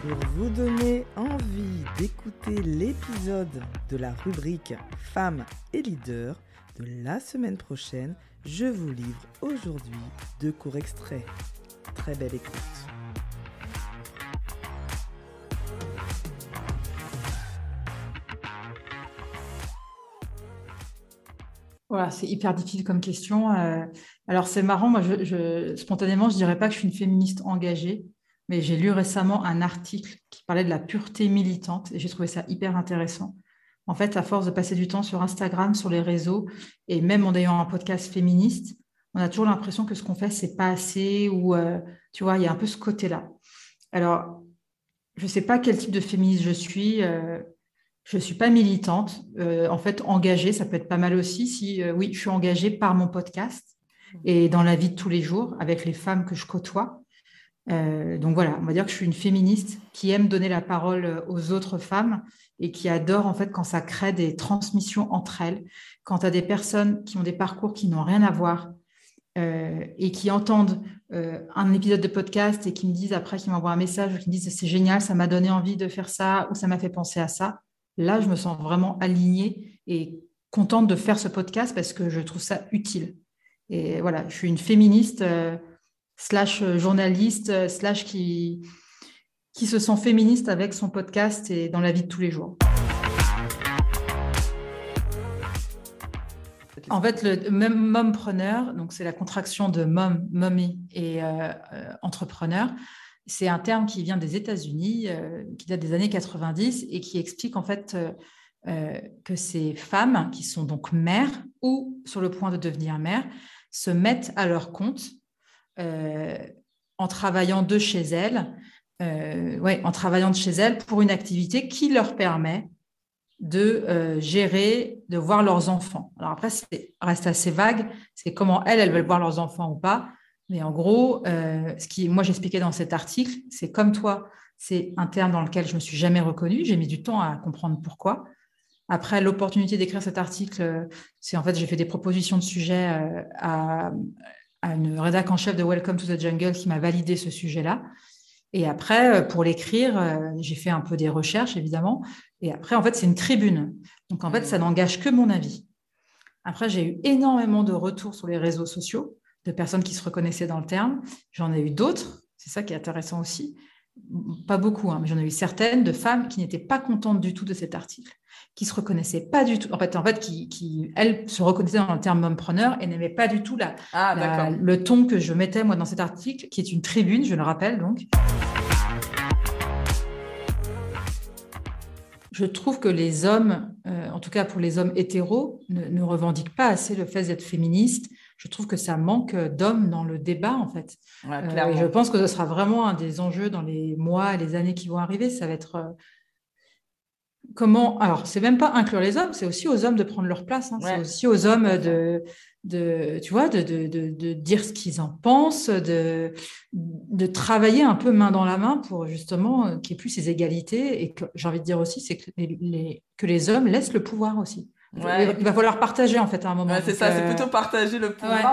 Pour vous donner envie d'écouter l'épisode de la rubrique Femmes et leaders de la semaine prochaine, je vous livre aujourd'hui deux courts extraits. Très belle écoute. Voilà, c'est hyper difficile comme question. Euh, alors c'est marrant, moi je, spontanément je dirais pas que je suis une féministe engagée, mais j'ai lu récemment un article qui parlait de la pureté militante et j'ai trouvé ça hyper intéressant. En fait, à force de passer du temps sur Instagram, sur les réseaux, et même en ayant un podcast féministe, on a toujours l'impression que ce qu'on fait, c'est pas assez, ou euh, tu vois, il y a un peu ce côté-là. Alors, je ne sais pas quel type de féministe je suis. Euh, je ne suis pas militante. Euh, en fait, engagée, ça peut être pas mal aussi. Si oui, je suis engagée par mon podcast et dans la vie de tous les jours avec les femmes que je côtoie. Donc voilà, on va dire que je suis une féministe qui aime donner la parole aux autres femmes et qui adore en fait quand ça crée des transmissions entre elles, quand tu as des personnes qui ont des parcours qui n'ont rien à voir euh, et qui entendent euh, un épisode de podcast et qui me disent après, qui m'envoient un message ou qui me disent c'est génial, ça m'a donné envie de faire ça ou ça m'a fait penser à ça, là, je me sens vraiment alignée et contente de faire ce podcast parce que je trouve ça utile. Et voilà, je suis une féministe euh, slash journaliste slash qui, qui se sent féministe avec son podcast et dans la vie de tous les jours. En fait, le même mompreneur, donc c'est la contraction de mom, mommy et euh, euh, entrepreneur, c'est un terme qui vient des États-Unis, euh, qui date des années 90 et qui explique en fait que ces femmes qui sont donc mères ou sur le point de devenir mères se mettent à leur compte en travaillant de chez elles, ouais, en travaillant de chez elles pour une activité qui leur permet de euh, gérer, de voir leurs enfants. Alors après, ça reste assez vague, c'est comment elles, elles veulent voir leurs enfants ou pas. Mais en gros, euh, ce qui, moi, j'expliquais dans cet article, c'est comme toi, c'est un terme dans lequel je me suis jamais reconnue. J'ai mis du temps à comprendre pourquoi. Après, l'opportunité d'écrire cet article, c'est en fait, j'ai fait des propositions de sujet euh, à, à, une rédac en chef de Welcome to the Jungle qui m'a validé ce sujet-là. Et après, pour l'écrire, j'ai fait un peu des recherches, évidemment. Et après, en fait, c'est une tribune. Donc, en fait, ça n'engage que mon avis. Après, j'ai eu énormément de retours sur les réseaux sociaux de personnes qui se reconnaissaient dans le terme. J'en ai eu d'autres. C'est ça qui est intéressant aussi. Pas beaucoup, hein, mais j'en ai eu certaines de femmes qui n'étaient pas contentes du tout de cet article, qui se reconnaissaient pas du tout, en fait, en fait qui, qui elles, se reconnaissaient dans le terme mompreneur et n'aimaient pas du tout la, ah, le ton que je mettais, moi, dans cet article, qui est une tribune, je le rappelle donc. je trouve que les hommes, euh, en tout cas pour les hommes hétéros, ne, revendiquent pas assez le fait d'être féministes. Je trouve que ça manque d'hommes dans le débat, en fait. Euh, je pense que ce sera vraiment un des enjeux dans les mois et les années qui vont arriver. Ça va être euh, comment. Alors, c'est même pas inclure les hommes, c'est aussi aux hommes de prendre leur place. Hein. C'est aussi aux hommes de, de, tu vois, de, de, de, dire ce qu'ils en pensent, de, de travailler un peu main dans la main pour justement euh, qu'il n'y ait plus ces égalités. Et que j'ai envie de dire aussi, c'est que les, que les hommes laissent le pouvoir aussi. Il va falloir partager en fait à un moment. c'est ça, c'est euh, plutôt partager le pouvoir.